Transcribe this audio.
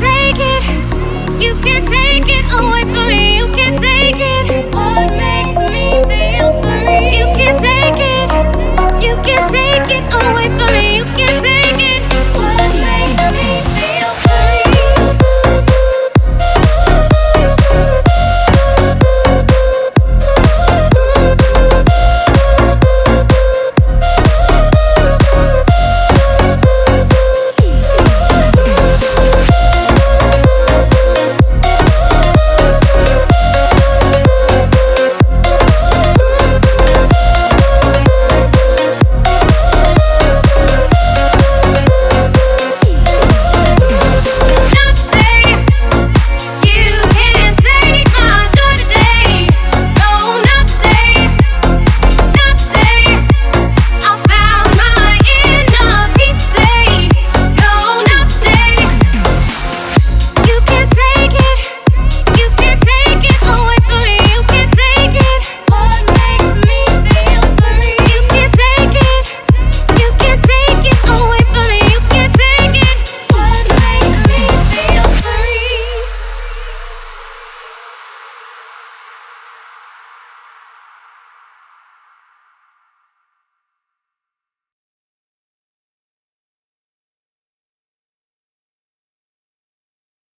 take it. You can't take it away from me. You can't take